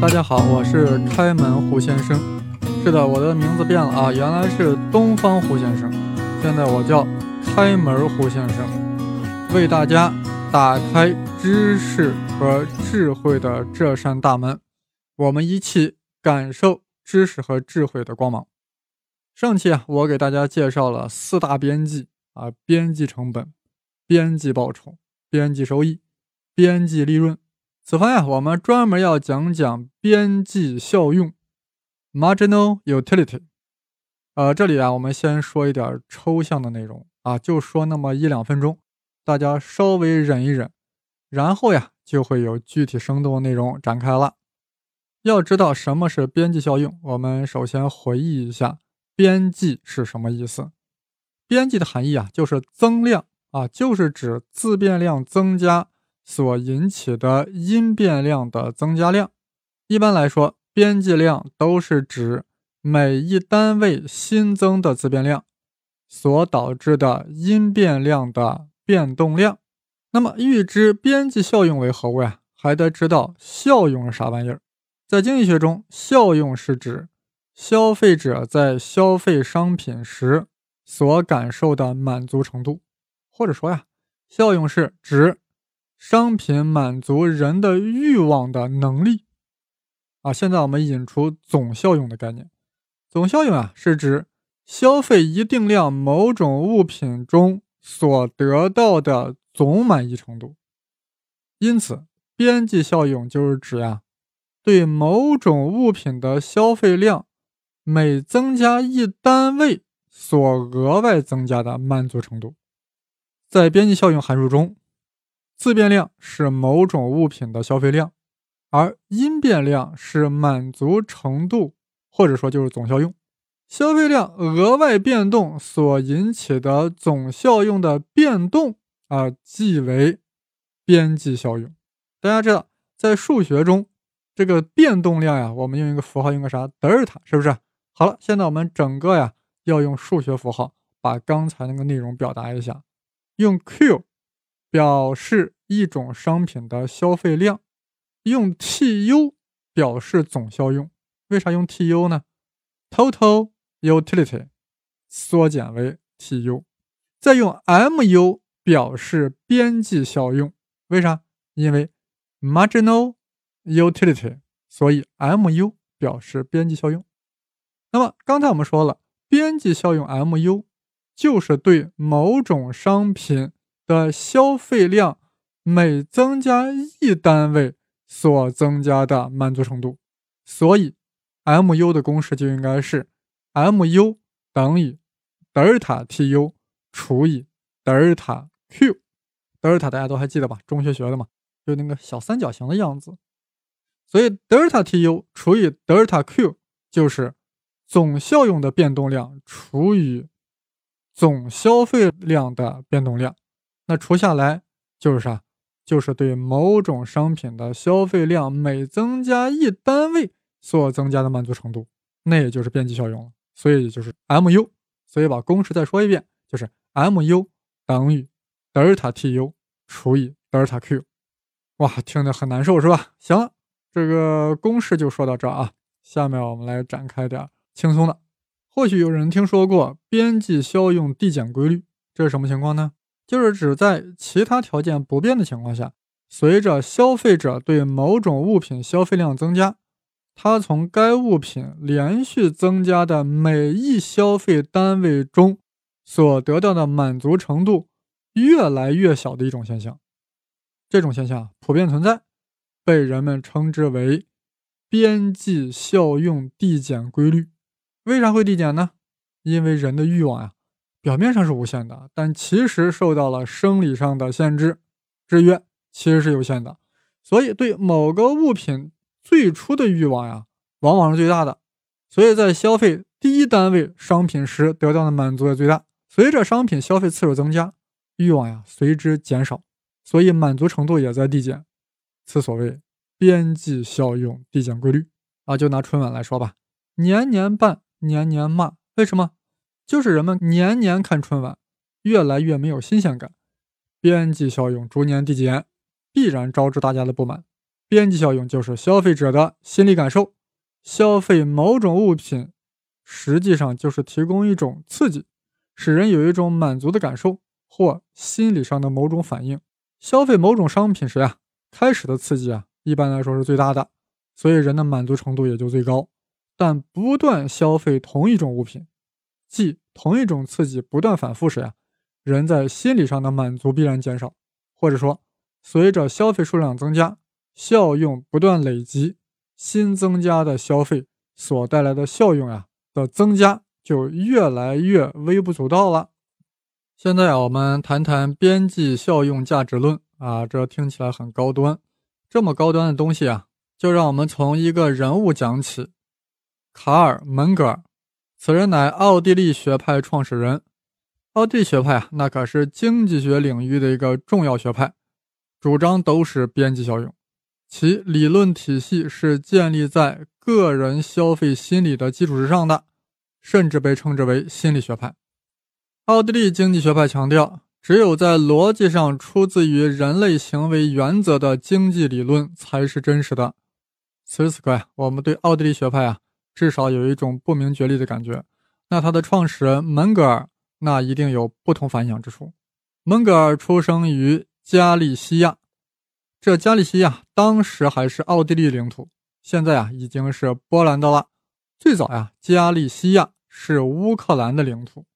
大家好，我是开门胡先生。是的，我的名字变了啊，原来是东方胡先生，现在我叫开门胡先生，为大家打开知识和智慧的这扇大门，我们一起感受知识和智慧的光芒。上期啊，我给大家介绍了四大边际啊：边际成本、边际报酬、边际收益、边际利润。此番呀，我们专门要讲讲边际效用 （marginal utility）。呃，这里啊，我们先说一点抽象的内容啊，就说那么一两分钟，大家稍微忍一忍，然后呀，就会有具体生动的内容展开了。要知道什么是边际效用，我们首先回忆一下边际是什么意思。边际的含义啊，就是增量啊，就是指自变量增加。所引起的因变量的增加量，一般来说，边际量都是指每一单位新增的自变量所导致的因变量的变动量。那么，预知边际效用为何物呀，还得知道效用是啥玩意儿。在经济学中，效用是指消费者在消费商品时所感受的满足程度，或者说呀，效用是指。商品满足人的欲望的能力啊，现在我们引出总效用的概念。总效用啊，是指消费一定量某种物品中所得到的总满意程度。因此，边际效用就是指呀，对某种物品的消费量每增加一单位所额外增加的满足程度。在边际效用函数中。自变量是某种物品的消费量，而因变量是满足程度，或者说就是总效用。消费量额外变动所引起的总效用的变动啊，即为边际效用。大家知道，在数学中，这个变动量呀，我们用一个符号，用个啥？德尔塔，是不是？好了，现在我们整个呀，要用数学符号把刚才那个内容表达一下，用 Q。表示一种商品的消费量，用 TU 表示总效用。为啥用 TU 呢？Total Utility 缩减为 TU。再用 MU 表示边际效用。为啥？因为 Marginal Utility，所以 MU 表示边际效用。那么刚才我们说了，边际效用 MU 就是对某种商品。的消费量每增加一单位所增加的满足程度，所以 MU 的公式就应该是 MU 等于德尔塔 TU 除以德尔塔 Q。德尔塔大家都还记得吧？中学学的嘛，就那个小三角形的样子。所以德尔塔 TU 除以德尔塔 Q 就是总效用的变动量除以总消费量的变动量。那除下来就是啥？就是对某种商品的消费量每增加一单位所增加的满足程度，那也就是边际效用了。所以就是 MU。所以把公式再说一遍，就是 MU 等于德尔塔 TU 除以德尔塔 Q。哇，听着很难受是吧？行了，这个公式就说到这儿啊。下面我们来展开点轻松的。或许有人听说过边际效用递减规律，这是什么情况呢？就是指在其他条件不变的情况下，随着消费者对某种物品消费量增加，他从该物品连续增加的每一消费单位中所得到的满足程度越来越小的一种现象。这种现象普遍存在，被人们称之为边际效用递减规律。为啥会递减呢？因为人的欲望呀。表面上是无限的，但其实受到了生理上的限制制约，其实是有限的。所以对某个物品最初的欲望呀，往往是最大的。所以在消费第一单位商品时得到的满足也最大。随着商品消费次数增加，欲望呀随之减少，所以满足程度也在递减。此所谓边际效用递减规律啊。就拿春晚来说吧，年年办，年年骂，为什么？就是人们年年看春晚，越来越没有新鲜感，边际效用逐年递减，必然招致大家的不满。边际效用就是消费者的心理感受，消费某种物品，实际上就是提供一种刺激，使人有一种满足的感受或心理上的某种反应。消费某种商品时呀，开始的刺激啊，一般来说是最大的，所以人的满足程度也就最高。但不断消费同一种物品，即同一种刺激不断反复时呀，人在心理上的满足必然减少，或者说，随着消费数量增加，效用不断累积，新增加的消费所带来的效用呀的增加就越来越微不足道了。现在啊，我们谈谈边际效用价值论啊，这听起来很高端。这么高端的东西啊，就让我们从一个人物讲起。卡尔·门格尔，此人乃奥地利学派创始人。奥地利学派啊，那可是经济学领域的一个重要学派，主张都是边际效用。其理论体系是建立在个人消费心理的基础之上的，甚至被称之为心理学派。奥地利经济学派强调，只有在逻辑上出自于人类行为原则的经济理论才是真实的。此时此刻呀，我们对奥地利学派啊，至少有一种不明觉厉的感觉。那他的创始人门格尔，那一定有不同凡响之处。门格尔出生于加利西亚，这加利西亚当时还是奥地利领土，现在啊已经是波兰的了。最早呀，加利西亚是乌克兰的领土。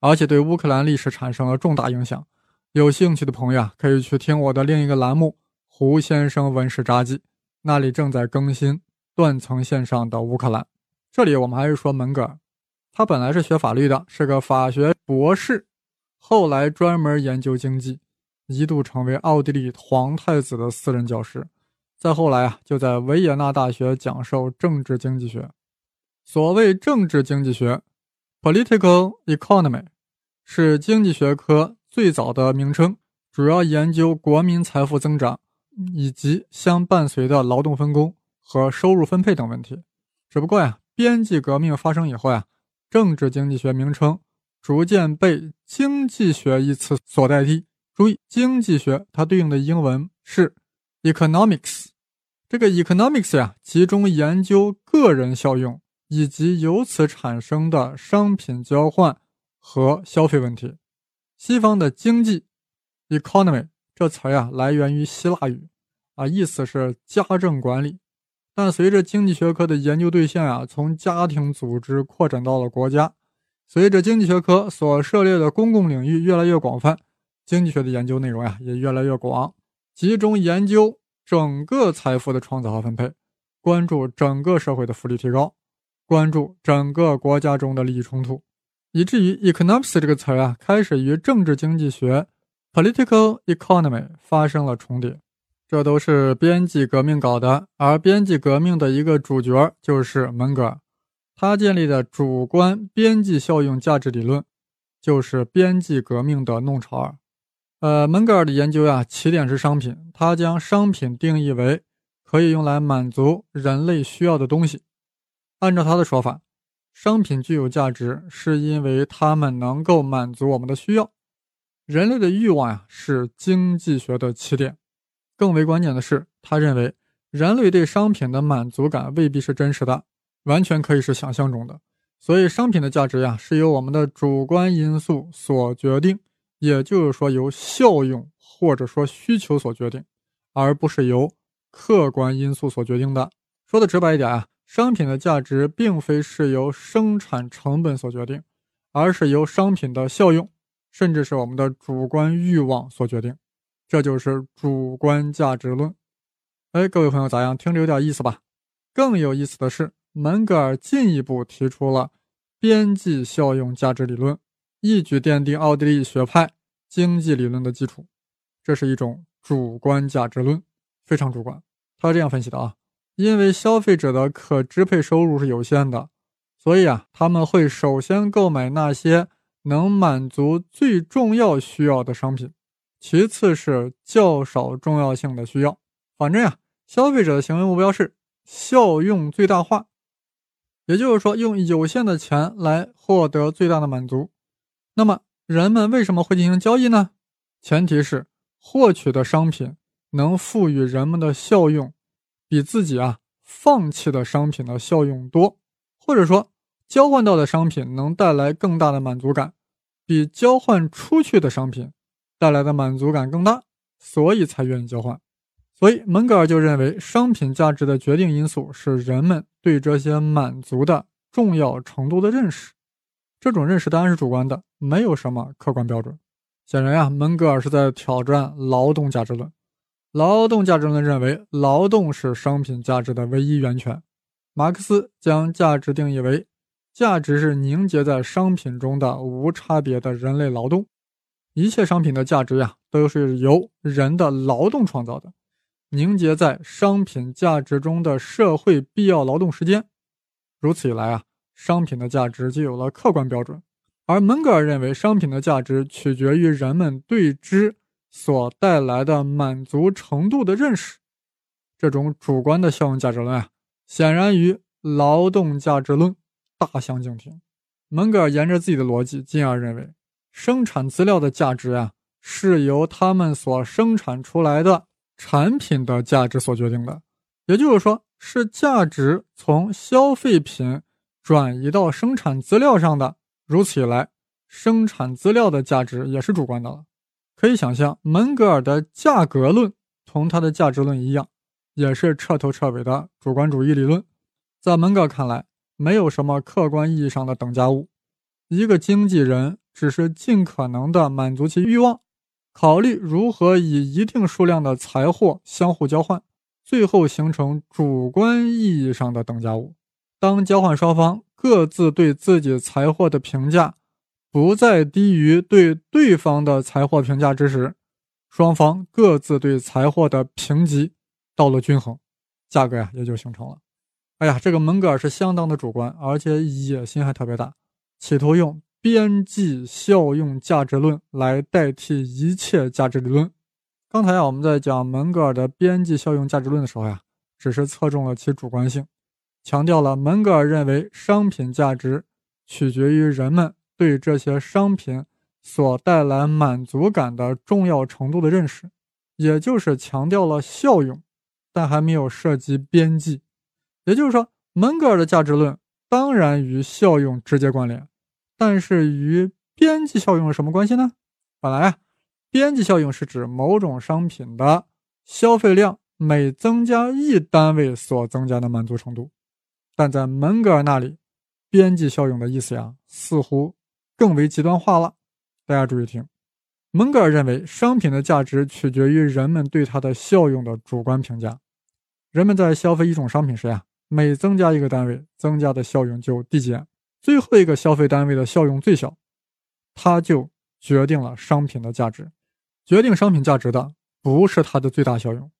而且对乌克兰历史产生了重大影响。有兴趣的朋友啊，可以去听我的另一个栏目《胡先生文史札记》，那里正在更新断层线上的乌克兰。这里我们还是说门格尔，他本来是学法律的，是个法学博士，后来专门研究经济，一度成为奥地利皇太子的私人教师。再后来啊，就在维也纳大学讲授政治经济学。所谓政治经济学。Political economy 是经济学科最早的名称，主要研究国民财富增长以及相伴随的劳动分工和收入分配等问题。只不过呀，边际革命发生以后呀，政治经济学名称逐渐被经济学一词所代替。注意，经济学它对应的英文是 economics，这个 economics 呀，集中研究个人效用。以及由此产生的商品交换和消费问题。西方的经济 （economy） 这词呀，来源于希腊语，啊，意思是家政管理。但随着经济学科的研究对象啊，从家庭组织扩展到了国家，随着经济学科所涉猎的公共领域越来越广泛，经济学的研究内容呀也越来越广，集中研究整个财富的创造和分配，关注整个社会的福利提高。关注整个国家中的利益冲突，以至于 economics 这个词儿啊，开始与政治经济学 political economy 发生了重叠。这都是边际革命搞的，而边际革命的一个主角就是门格尔，他建立的主观边际效用价值理论，就是边际革命的弄潮儿。呃，门格尔的研究呀，起点是商品，他将商品定义为可以用来满足人类需要的东西。按照他的说法，商品具有价值，是因为它们能够满足我们的需要。人类的欲望呀，是经济学的起点。更为关键的是，他认为人类对商品的满足感未必是真实的，完全可以是想象中的。所以，商品的价值呀，是由我们的主观因素所决定，也就是说，由效用或者说需求所决定，而不是由客观因素所决定的。说的直白一点啊。商品的价值并非是由生产成本所决定，而是由商品的效用，甚至是我们的主观欲望所决定。这就是主观价值论。哎，各位朋友咋样？听着有点意思吧？更有意思的是，门格尔进一步提出了边际效用价值理论，一举奠定奥地利学派经济理论的基础。这是一种主观价值论，非常主观。他是这样分析的啊。因为消费者的可支配收入是有限的，所以啊，他们会首先购买那些能满足最重要需要的商品，其次是较少重要性的需要。反正呀，消费者的行为目标是效用最大化，也就是说，用有限的钱来获得最大的满足。那么，人们为什么会进行交易呢？前提是获取的商品能赋予人们的效用，比自己啊放弃的商品的效用多，或者说交换到的商品能带来更大的满足感，比交换出去的商品带来的满足感更大，所以才愿意交换。所以门格尔就认为，商品价值的决定因素是人们对这些满足的重要程度的认识。这种认识当然是主观的，没有什么客观标准。显然呀，门格尔是在挑战劳动价值论。劳动价值论认为，劳动是商品价值的唯一源泉。马克思将价值定义为，价值是凝结在商品中的无差别的人类劳动。一切商品的价值呀，都是由人的劳动创造的，凝结在商品价值中的社会必要劳动时间。如此一来啊，商品的价值就有了客观标准。而门格尔认为，商品的价值取决于人们对之。所带来的满足程度的认识，这种主观的效用价值论啊，显然与劳动价值论大相径庭。门格尔沿着自己的逻辑，进而认为，生产资料的价值啊，是由他们所生产出来的产品的价值所决定的。也就是说，是价值从消费品转移到生产资料上的。如此一来，生产资料的价值也是主观的了。可以想象，门格尔的价格论同他的价值论一样，也是彻头彻尾的主观主义理论。在门格尔看来，没有什么客观意义上的等价物。一个经纪人只是尽可能的满足其欲望，考虑如何以一定数量的财货相互交换，最后形成主观意义上的等价物。当交换双方各自对自己财货的评价。不再低于对对方的财货评价之时，双方各自对财货的评级到了均衡，价格呀也就形成了。哎呀，这个门格尔是相当的主观，而且野心还特别大，企图用边际效用价值论来代替一切价值理论。刚才啊我们在讲门格尔的边际效用价值论的时候呀，只是侧重了其主观性，强调了门格尔认为商品价值取决于人们。对这些商品所带来满足感的重要程度的认识，也就是强调了效用，但还没有涉及边际。也就是说，门格尔的价值论当然与效用直接关联，但是与边际效用有什么关系呢？本来啊，边际效用是指某种商品的消费量每增加一单位所增加的满足程度，但在门格尔那里，边际效用的意思呀，似乎。更为极端化了，大家注意听。门格尔认为，商品的价值取决于人们对它的效用的主观评价。人们在消费一种商品时呀，每增加一个单位，增加的效用就递减，最后一个消费单位的效用最小，它就决定了商品的价值。决定商品价值的不是它的最大效用，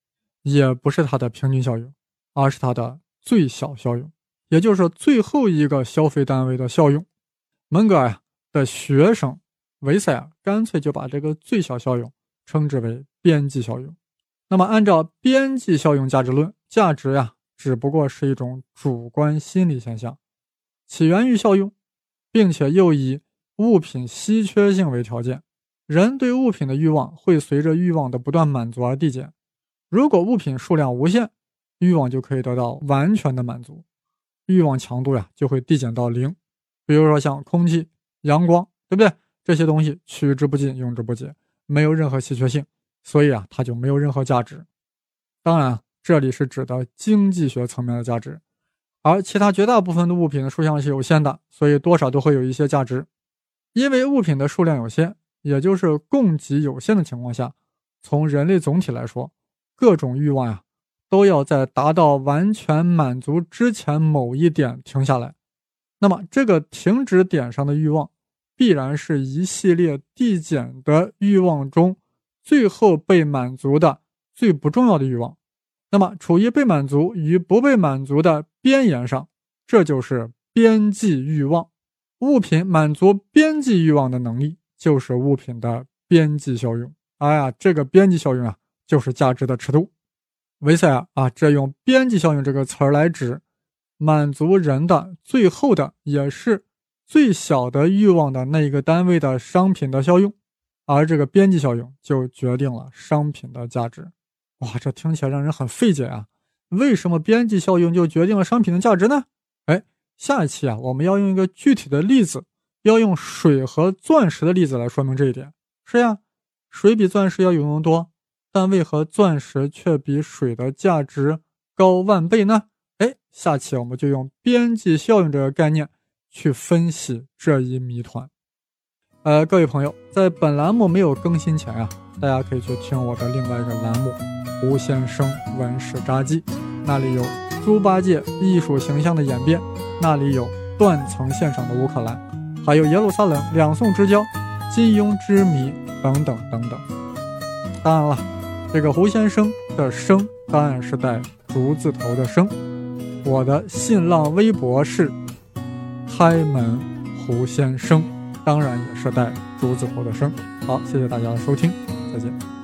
也不是它的平均效用，而是它的最小效用，也就是最后一个消费单位的效用。门格尔。的学生维塞尔干脆就把这个最小效用称之为边际效用。那么，按照边际效用价值论，价值呀只不过是一种主观心理现象，起源于效用，并且又以物品稀缺性为条件。人对物品的欲望会随着欲望的不断满足而递减。如果物品数量无限，欲望就可以得到完全的满足，欲望强度呀就会递减到零。比如说像空气。阳光，对不对？这些东西取之不尽，用之不竭，没有任何稀缺性，所以啊，它就没有任何价值。当然，这里是指的经济学层面的价值，而其他绝大部分的物品的数量是有限的，所以多少都会有一些价值。因为物品的数量有限，也就是供给有限的情况下，从人类总体来说，各种欲望呀，都要在达到完全满足之前某一点停下来。那么，这个停止点上的欲望。必然是一系列递减的欲望中，最后被满足的最不重要的欲望。那么，处于被满足与不被满足的边沿上，这就是边际欲望。物品满足边际欲望的能力，就是物品的边际效用。哎呀，这个边际效用啊，就是价值的尺度。维塞尔啊，这用边际效用这个词儿来指满足人的最后的，也是。最小的欲望的那一个单位的商品的效用，而这个边际效用就决定了商品的价值。哇，这听起来让人很费解啊！为什么边际效应就决定了商品的价值呢？哎，下一期啊，我们要用一个具体的例子，要用水和钻石的例子来说明这一点。是呀，水比钻石要有用多，但为何钻石却比水的价值高万倍呢？哎，下期我们就用边际效应这个概念去分析这一谜团。呃，各位朋友，在本栏目没有更新前啊，大家可以去听我的另外一个栏目《胡先生文史札记》，那里有猪八戒艺术形象的演变，那里有断层现场的乌克兰，还有耶路撒冷两宋之交、金庸之谜等等等等。当然了，这个胡先生的“生”当然是带竹字头的“生”。我的新浪微博是开门胡先生，当然也是带竹字头的“生”。好，谢谢大家的收听，再见。